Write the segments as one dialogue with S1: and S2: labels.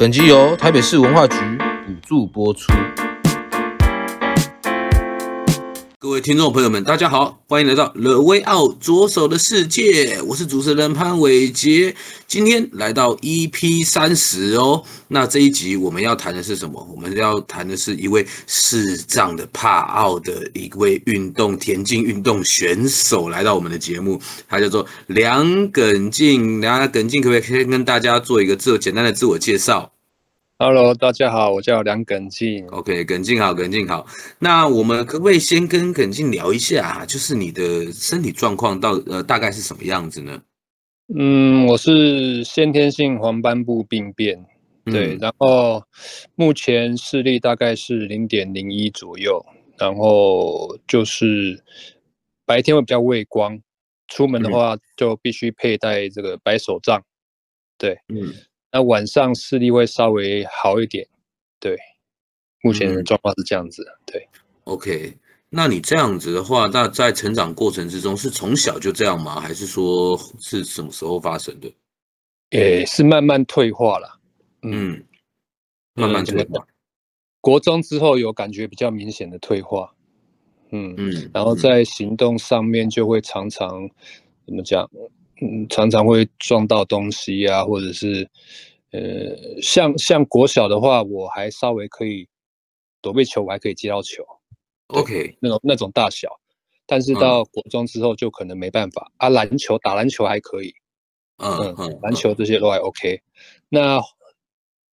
S1: 本集由台北市文化局补助播出。各位听众朋友们，大家好，欢迎来到 The Way Out 左手的世界，我是主持人潘伟杰。今天来到 EP 三十哦，那这一集我们要谈的是什么？我们要谈的是一位视障的帕奥的一位运动田径运动选手来到我们的节目，他叫做梁耿静。梁耿静可不可以先跟大家做一个自简单的自我介绍
S2: ？Hello，大家好，我叫梁耿静。
S1: OK，耿静好，耿静好。那我们可不可以先跟耿静聊一下，就是你的身体状况到呃大概是什么样子呢？
S2: 嗯，我是先天性黄斑部病变，嗯、对，然后目前视力大概是零点零一左右，然后就是白天会比较畏光，出门的话就必须佩戴这个白手杖，对，嗯。那晚上视力会稍微好一点，对，目前的状况是这样子，嗯、对。
S1: OK，那你这样子的话，那在成长过程之中是从小就这样吗？还是说是什么时候发生的？诶、
S2: 欸，是慢慢退化了，
S1: 嗯，嗯，慢慢退化。
S2: 国中之后有感觉比较明显的退化，嗯嗯，然后在行动上面就会常常怎么讲？嗯，常常会撞到东西啊，或者是，呃，像像国小的话，我还稍微可以躲避球，我还可以接到球
S1: ，OK，
S2: 那种那种大小。但是到国中之后就可能没办法、嗯、啊。篮球打篮球还可以，嗯嗯，篮、嗯、球这些都还 OK。那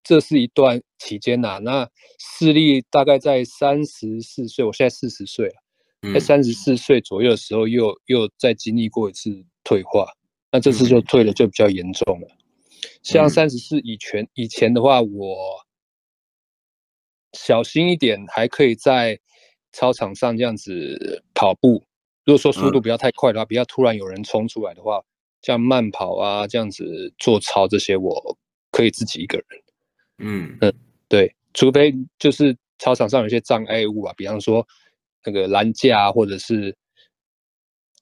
S2: 这是一段期间呐、啊，那视力大概在三十四岁，我现在四十岁了，在三十四岁左右的时候又，又又再经历过一次退化。那这次就退了，就比较严重了。像三十四以前以前的话，我小心一点，还可以在操场上这样子跑步。如果说速度不要太快的话，不要突然有人冲出来的话，像慢跑啊这样子做操这些，我可以自己一个人。嗯嗯，对，除非就是操场上有些障碍物啊，比方说那个栏架啊或者是。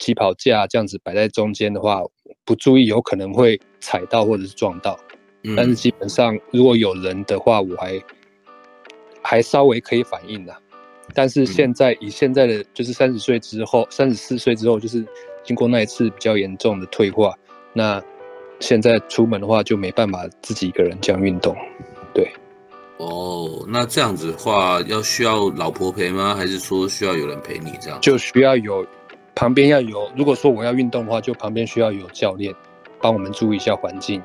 S2: 起跑架这样子摆在中间的话，不注意有可能会踩到或者是撞到。嗯、但是基本上如果有人的话，我还还稍微可以反应的。但是现在以现在的就是三十岁之后，三十四岁之后，就是经过那一次比较严重的退化，那现在出门的话就没办法自己一个人这样运动。对。
S1: 哦，那这样子的话，要需要老婆陪吗？还是说需要有人陪你这样？
S2: 就需要有。旁边要有，如果说我要运动的话，就旁边需要有教练帮我们注意一下环境。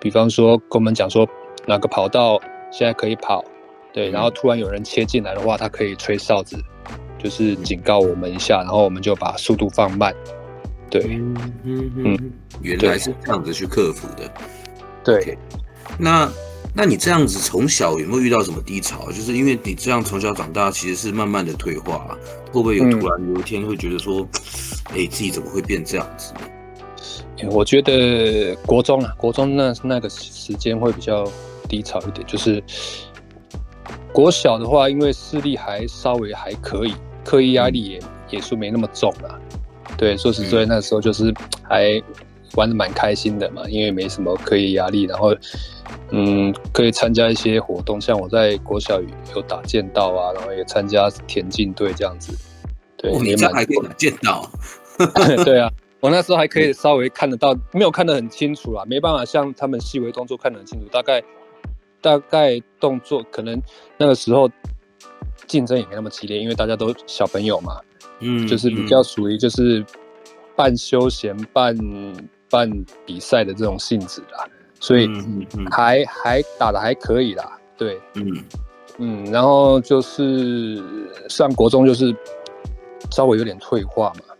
S2: 比方说跟我们讲说哪个跑道现在可以跑，对，然后突然有人切进来的话，他可以吹哨子，就是警告我们一下，然后我们就把速度放慢。对，嗯嗯
S1: 嗯，原来是这样子去克服的。
S2: 对
S1: ，okay. 那。那你这样子从小有没有遇到什么低潮？就是因为你这样从小长大，其实是慢慢的退化，会不会有突然有一天会觉得说，哎、嗯，自己怎么会变这样子？
S2: 我觉得国中啊，国中那那个时间会比较低潮一点。就是国小的话，因为视力还稍微还可以，课业压力也、嗯、也是没那么重啊。对，说实在，那时候就是还玩的蛮开心的嘛，因为没什么课业压力，然后。嗯，可以参加一些活动，像我在国小有打剑道啊，然后也参加田径队这样子。对，
S1: 哦、你这还可以打剑道？
S2: 对啊，我那时候还可以稍微看得到，没有看得很清楚啦，没办法像他们细微动作看得很清楚，大概大概动作可能那个时候竞争也没那么激烈，因为大家都小朋友嘛，嗯，就是比较属于就是半休闲半半比赛的这种性质啦。所以还还打的还可以啦，对，嗯，嗯，然后就是上国中就是稍微有点退化嘛，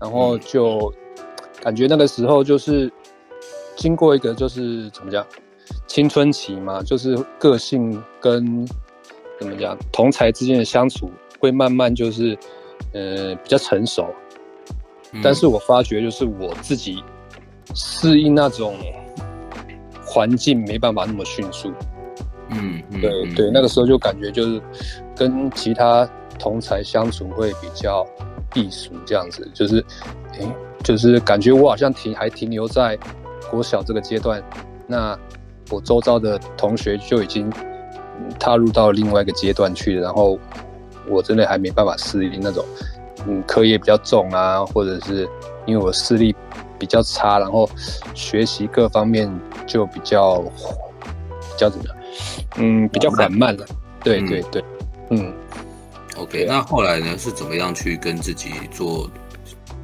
S2: 然后就感觉那个时候就是经过一个就是怎么讲青春期嘛，就是个性跟怎么讲同才之间的相处会慢慢就是呃比较成熟，但是我发觉就是我自己适应那种环境没办法那么迅速。
S1: 嗯，嗯
S2: 对对，那个时候就感觉就是跟其他同才相处会比较避暑这样子，就是，诶，就是感觉我好像停还停留在国小这个阶段，那我周遭的同学就已经踏入到另外一个阶段去了，然后我真的还没办法适应那种，嗯，课业比较重啊，或者是因为我视力比较差，然后学习各方面就比较比较怎么样？嗯，比较缓慢了。对对对，嗯。
S1: OK，那后来呢？是怎么样去跟自己做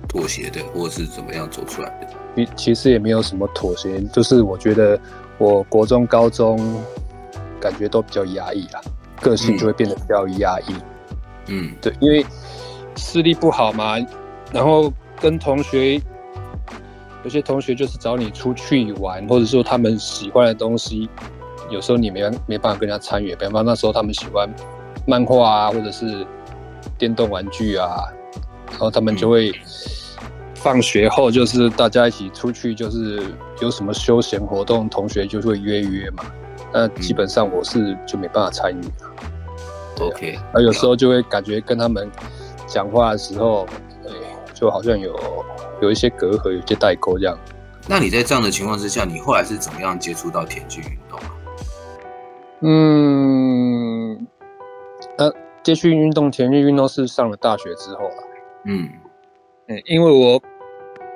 S1: 妥协的，或者是怎么样走出来的？
S2: 其其实也没有什么妥协，就是我觉得我国中、高中感觉都比较压抑啦，个性就会变得比较压抑。
S1: 嗯，
S2: 对，因为视力不好嘛，然后跟同学有些同学就是找你出去玩，或者说他们喜欢的东西。有时候你没没办法跟人家参与，比方说那时候他们喜欢漫画啊，或者是电动玩具啊，然后他们就会放学后就是大家一起出去，就是有什么休闲活动，同学就会约约嘛。那基本上我是就没办法参与了。
S1: OK，
S2: 而有时候就会感觉跟他们讲话的时候，对，就好像有有一些隔阂，有些代沟这样。
S1: 那你在这样的情况之下，你后来是怎么样接触到田径运动啊？
S2: 嗯，呃，接触运动，田径运动是上了大学之后了。
S1: 嗯，
S2: 嗯，因为我，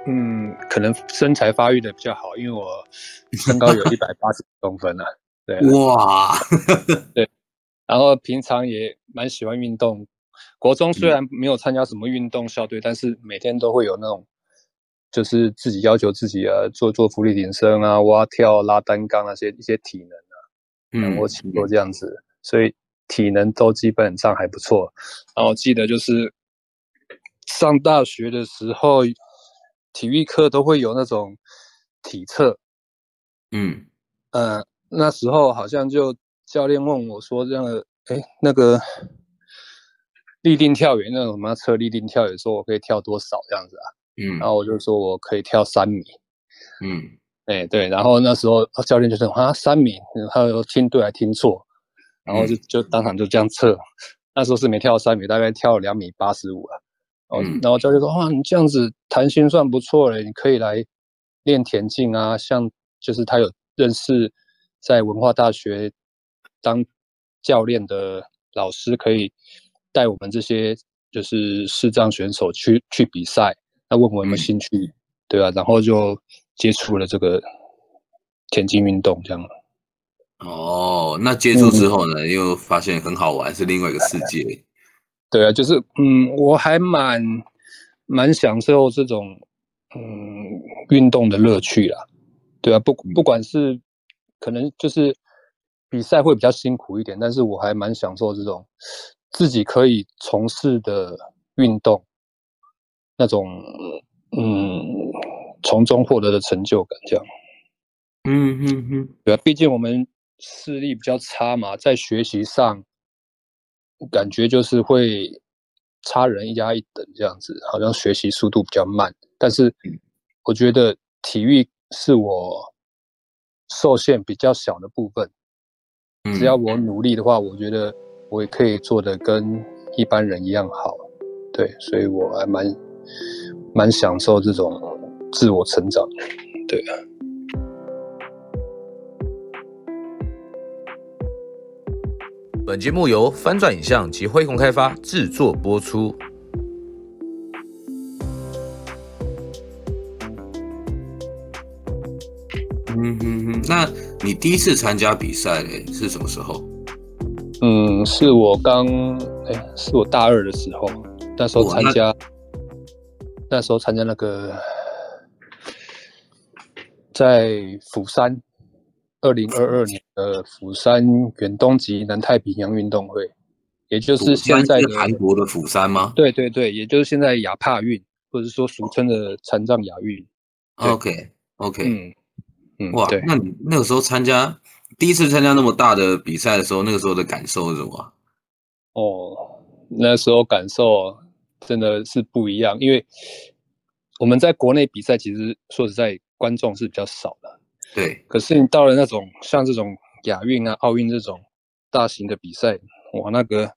S2: 嗯，可能身材发育的比较好，因为我身高有一百八十 公分了。对，
S1: 哇，
S2: 对，然后平常也蛮喜欢运动。国中虽然没有参加什么运动校队，嗯，但是每天都会有那种，就是自己要求自己啊，做做伏地挺身啊，蛙跳、拉单杠那些一些体能啊。嗯，我起过这样子，嗯，所以体能都基本上还不错。然后记得就是上大学的时候，体育课都会有那种体测。
S1: 嗯，
S2: 呃，那时候好像就教练问我说：“这样，哎，那个立定跳远那种什么测立定跳远，说我可以跳多少这样子啊？”
S1: 嗯，
S2: 然后我就说我可以跳三米。
S1: 嗯。
S2: 哎，对，然后那时候教练就说啊，三米，他说听对还听错，然后就就当场就这样测，那时候是没跳三米，大概跳两米八十五啊。哦，然后教练说哇，你这样子弹性算不错嘞，你可以来练田径啊。像就是他有认识在文化大学当教练的老师，可以带我们这些就是视障选手去去比赛。那问我有没有兴趣，嗯、对啊，然后就。接触了这个田径运动，这样。
S1: 哦，那接触之后呢，嗯，又发现很好玩，是另外一个世界。
S2: 对啊，就是嗯，我还蛮蛮享受这种嗯运动的乐趣啦。对啊，不不管是可能就是比赛会比较辛苦一点，但是我还蛮享受这种自己可以从事的运动那种嗯。从中获得的成就感，这样，
S1: 嗯嗯嗯，
S2: 对啊，毕竟我们视力比较差嘛，在学习上感觉就是会差人一加一等这样子，好像学习速度比较慢。但是我觉得体育是我受限比较小的部分，只要我努力的话，我觉得我也可以做的跟一般人一样好。对，所以我还蛮蛮享受这种。自我成长，对啊。
S3: 本节目由翻转影像及辉洪开发制作播出。
S1: 嗯哼哼，那你第一次参加比赛嘞，是什么时候？
S2: 嗯，是我刚，哎、欸，是我大二的时候，那时候参加，那，那时候参加那个。在釜山，二零二二年的釜山远东及南太平洋运动会，也就是现在的
S1: 韩国的釜山吗？
S2: 对对对，也就是现在亚帕运，或者说俗称的残障亚运。
S1: OK OK，
S2: 嗯嗯，
S1: 哇，
S2: 对，
S1: 那你那个时候参加第一次参加那么大的比赛的时候，那个时候的感受是什么？
S2: 哦，那时候感受真的是不一样，因为我们在国内比赛，其实说实在，观众是比较少的。
S1: 对，
S2: 可是你到了那种像这种亚运啊、奥运这种大型的比赛，哇，那个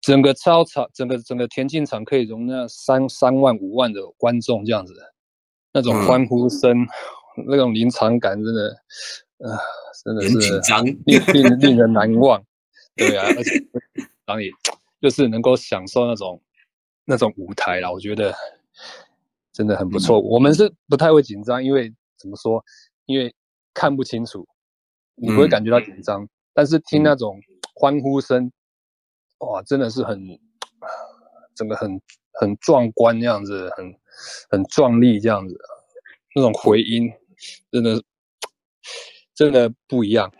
S2: 整个操场、整个整个田径场可以容纳三三万五万的观众这样子，那种欢呼声、嗯、那种临场感，真的，呃，真的是
S1: 很紧张，
S2: 令令令人难忘。对啊，而且 然后也就是能够享受那种那种舞台啦，我觉得真的很不错。嗯、我们是不太会紧张，因为怎么说？因为看不清楚，你不会感觉到紧张，嗯、但是听那种欢呼声，哇，真的是很，整个很很壮观这样子，很很壮丽这样子，那种回音，真的真的不一样。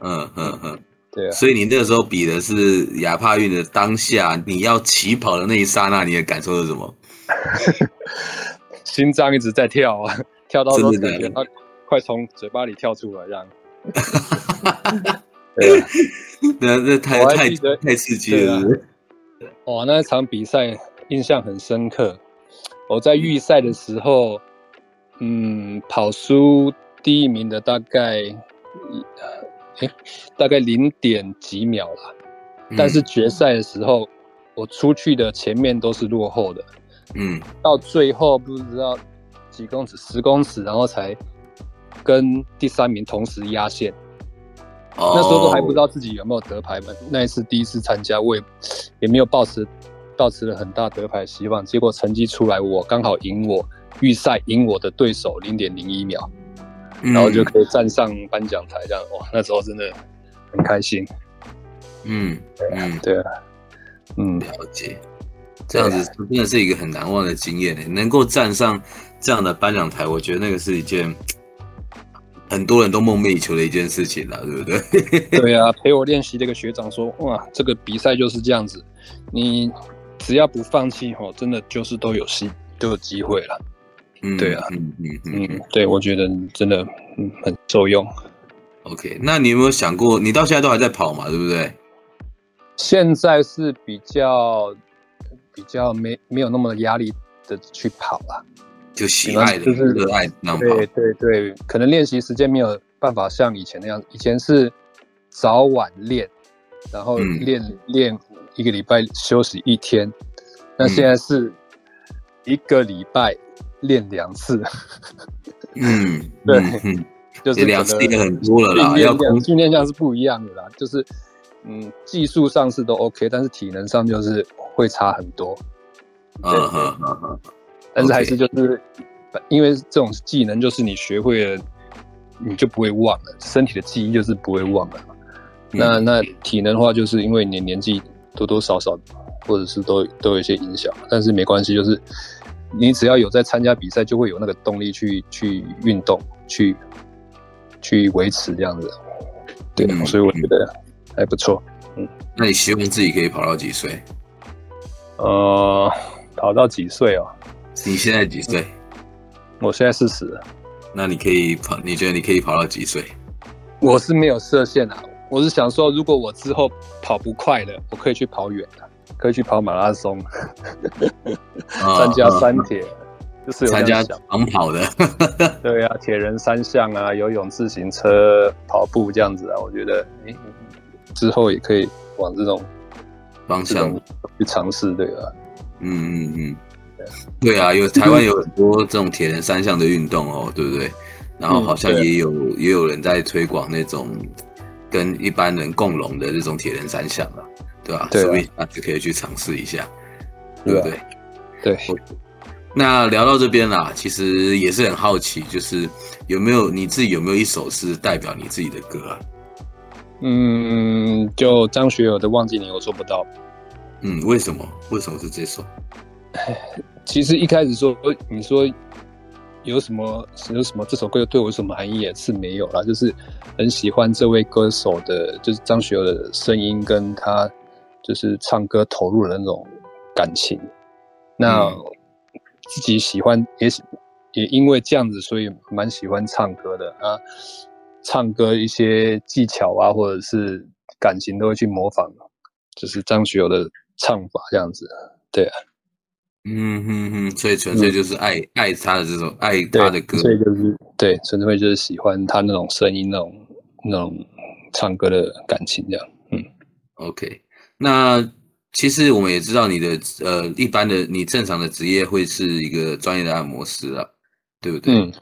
S1: 嗯嗯嗯，
S2: 对啊。
S1: 所以你那个时候比的是亚帕运的当下，你要起跑的那一刹那，你的感受是什么？
S2: 心脏一直在跳啊，跳到都感觉快从嘴巴里跳出来，这样。对，
S1: 那那太太太刺激了。
S2: 哇，那场比赛印象很深刻。我在预赛的时候，嗯，跑输第一名的大概，欸、大概零点几秒了。但是决赛的时候，我出去的前面都是落后的。嗯，到最后不知道几公尺，十公尺，然后才。跟第三名同时压线，oh. 那时候都还不知道自己有没有得牌嘛。那一次第一次参加，我也也没有抱持抱持了很大得牌希望。结果成绩出来，我刚好赢我预赛赢我的对手零点零一秒，然后就可以站上颁奖台，这样哇，那时候真的很开心。嗯嗯，对啊，嗯，
S1: 了解，这样子真的是一个很难忘的经验呢。能够站上这样的颁奖台，我觉得那个是一件。很多人都梦寐以求的一件事情了，对不对？
S2: 对啊，陪我练习的一个学长说：“哇，这个比赛就是这样子，你只要不放弃，吼，真的就是都有戏，都有机会了。”嗯，对啊，嗯嗯嗯，嗯，对，我觉得真的嗯很受用。
S1: OK，那你有没有想过，你到现在都还在跑嘛？对不对？
S2: 现在是比较比较没没有那么压力的去跑了。
S1: 就喜爱的，就是热爱那样跑。
S2: 对对对，可能练习时间没有办法像以前那样，以前是早晚练，然后练练、嗯、一个礼拜休息一天，那现在是一个礼拜练两次。
S1: 嗯，
S2: 对，
S1: 嗯、
S2: 就是
S1: 两次也很多了啦，
S2: 要训练量是不一样的啦，就是嗯，技术上是都 OK，但是体能上就是会差很多。
S1: 嗯哼嗯嗯。
S2: 但是还是就是，Okay. 因为这种技能就是你学会了，你就不会忘了。身体的记忆就是不会忘了。嗯、那那体能的话，就是因为你年纪多多少少，或者是都都有一些影响。但是没关系，就是你只要有在参加比赛，就会有那个动力去去运动，去去维持这样子。对，嗯、所以我觉得还不错。嗯，
S1: 那你希望自己可以跑到几岁？
S2: 呃，跑到几岁哦？
S1: 你现在几岁？
S2: 我现在四十。
S1: 那你可以跑？你觉得你可以跑到几岁？
S2: 我是没有设限啊，我是想说，如果我之后跑不快了，我可以去跑远的，可以去跑马拉松，参加三铁，就是参加长
S1: 跑的。
S2: 对啊，铁人三项啊，游泳、自行车、跑步这样子啊，我觉得，欸，之后也可以往这种
S1: 方向
S2: 去尝试，对吧？
S1: 嗯嗯嗯。对啊，有台湾有很多这种铁人三项的运动哦，对不对？然后好像也有、嗯、也有人在推广那种跟一般人共融的这种铁人三项啊，对吧？对啊，所以大家可以去尝试一下，对不对？
S2: 对。
S1: 那聊到这边啦，其实也是很好奇，就是有没有你自己有没有一首是代表你自己的歌啊？
S2: 嗯，就张学友的《忘记你我做不到》。
S1: 嗯，为什么？为什么是这首？
S2: 其实一开始说，你说有什么有什么这首歌对我有什么含义也是没有啦，就是很喜欢这位歌手的，就是张学友的声音跟他就是唱歌投入的那种感情。那自己喜欢也也因为这样子，所以蛮喜欢唱歌的啊。唱歌一些技巧啊，或者是感情都会去模仿，就是张学友的唱法这样子。对啊。
S1: 嗯哼哼，所以纯粹就是爱、嗯、爱他的这种爱他的歌，
S2: 所以就是对，纯粹就是喜欢他那种声音，那种那种唱歌的感情这样。嗯
S1: ，OK，那其实我们也知道你的呃，一般的你正常的职业会是一个专业的按摩师啊，对不对？嗯，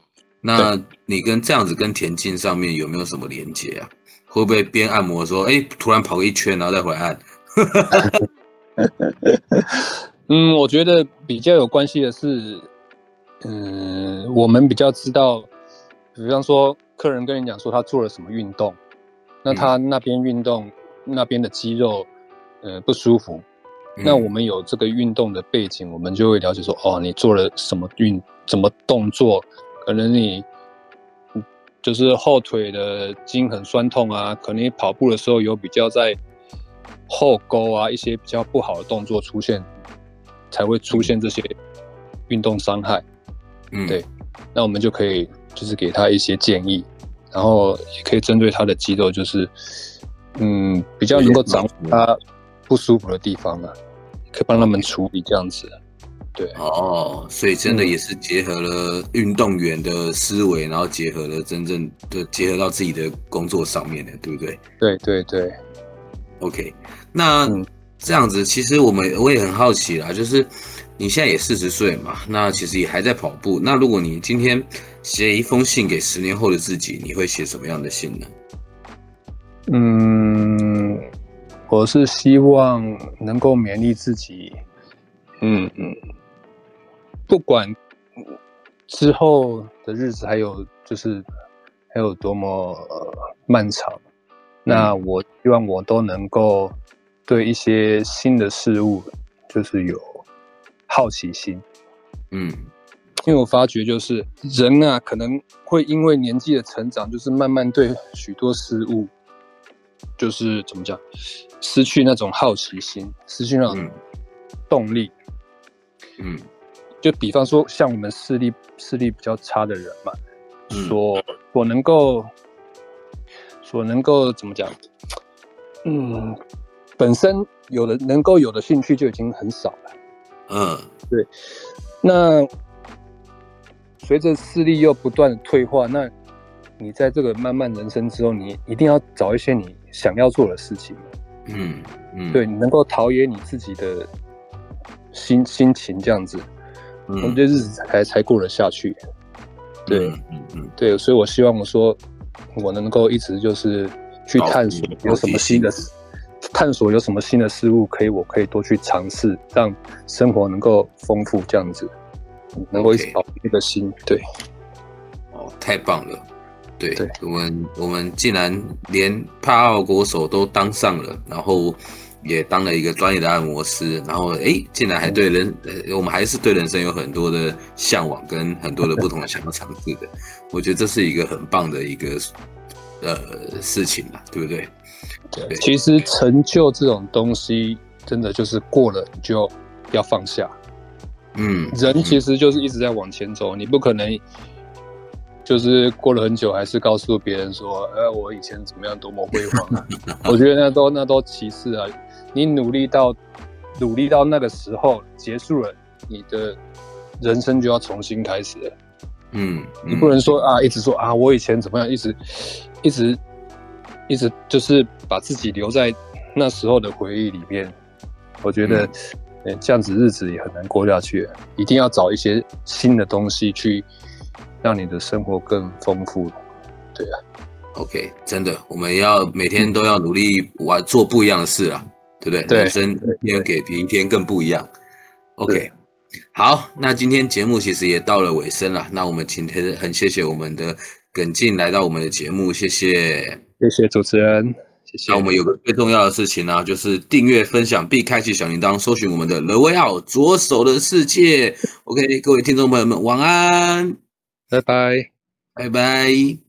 S1: 那你跟这样子跟田径上面有没有什么连接啊？会不会边按摩说，哎，突然跑个一圈，然后再回来按？
S2: 嗯，我觉得比较有关系的是，嗯，我们比较知道，比方说客人跟你讲说他做了什么运动，那他那边运动那边的肌肉，呃，不舒服，那我们有这个运动的背景，我们就会了解说，哦，你做了什么运，什么动作，可能你就是后腿的筋很酸痛啊，可能你跑步的时候有比较在后勾啊，一些比较不好的动作出现。才会出现这些运动伤害，嗯，对，那我们就可以就是给他一些建议，然后也可以针对他的肌肉，就是嗯比较能够掌握他不舒服的地方啊，可以帮他们处理这样子，对，
S1: 哦，所以真的也是结合了运动员的思维，然后结合了真正的结合到自己的工作上面的，对不对？
S2: 对对对
S1: ，OK，那。嗯这样子，其实我们我也很好奇啦，就是你现在也四十岁嘛，那其实也还在跑步。那如果你今天写一封信给十年后的自己，你会写什么样的信呢？
S2: 嗯，我是希望能够勉励自己，嗯嗯，不管之后的日子还有就是还有多么漫长，那我希望我都能够。对一些新的事物，就是有好奇心，嗯，因为我发觉就是人啊，可能会因为年纪的成长，就是慢慢对许多事物，就是怎么讲，失去那种好奇心，失去那种动力，嗯，就比方说像我们视力视力比较差的人嘛，所所能够，所能够怎么讲，嗯。本身有的能够有的兴趣就已经很少了，嗯，对。那随着视力又不断的退化，那你在这个漫漫人生之后，你一定要找一些你想要做的事情，嗯嗯，对，你能够陶冶你自己的心心情，这样子，我觉得日子才才过得下去。对，嗯嗯，对，所以我希望我说我能够一直就是去探索有什么新的事。探索有什么新的事物可以，我可以多去尝试，让生活能够丰富，这样子能够一直保持一个心。对，
S1: 哦，太棒了！对，对我们，我们竟然连帕奥国手都当上了，然后也当了一个专业的按摩师，然后哎，竟然还对人，嗯、我们还是对人生有很多的向往，跟很多的不同的想要尝试的。我觉得这是一个很棒的一个呃事情嘛，对不对？
S2: 对，其实成就这种东西，真的就是过了你就要放下。嗯，人其实就是一直在往前走，你不可能就是过了很久还是告诉别人说，呃，我以前怎么样多么辉煌啊。我觉得那都那都其次啊，你努力到努力到那个时候结束了，你的人生就要重新开始了。嗯，你不能说啊，一直说啊，我以前怎么样，一直一直。一直就是把自己留在那时候的回忆里面，我觉得，嗯，这样子日子也很难过下去。一定要找一些新的东西去让你的生活更丰富。对啊
S1: ，OK，真的，我们要每天都要努力玩做不一样的事啊，对不对？对，人生一天给比一天更不一样。OK，好，那今天节目其实也到了尾声了，那我们今天很谢谢我们的耿进来到我们的节目，谢谢。
S2: 谢谢主持人。
S1: 那我们有个最重要的事情呢，就是订阅、分享并开启小铃铛，搜寻我们的 The Way Out 左手的世界。OK，各位听众朋友们，晚安。
S2: 拜拜，
S1: 拜拜。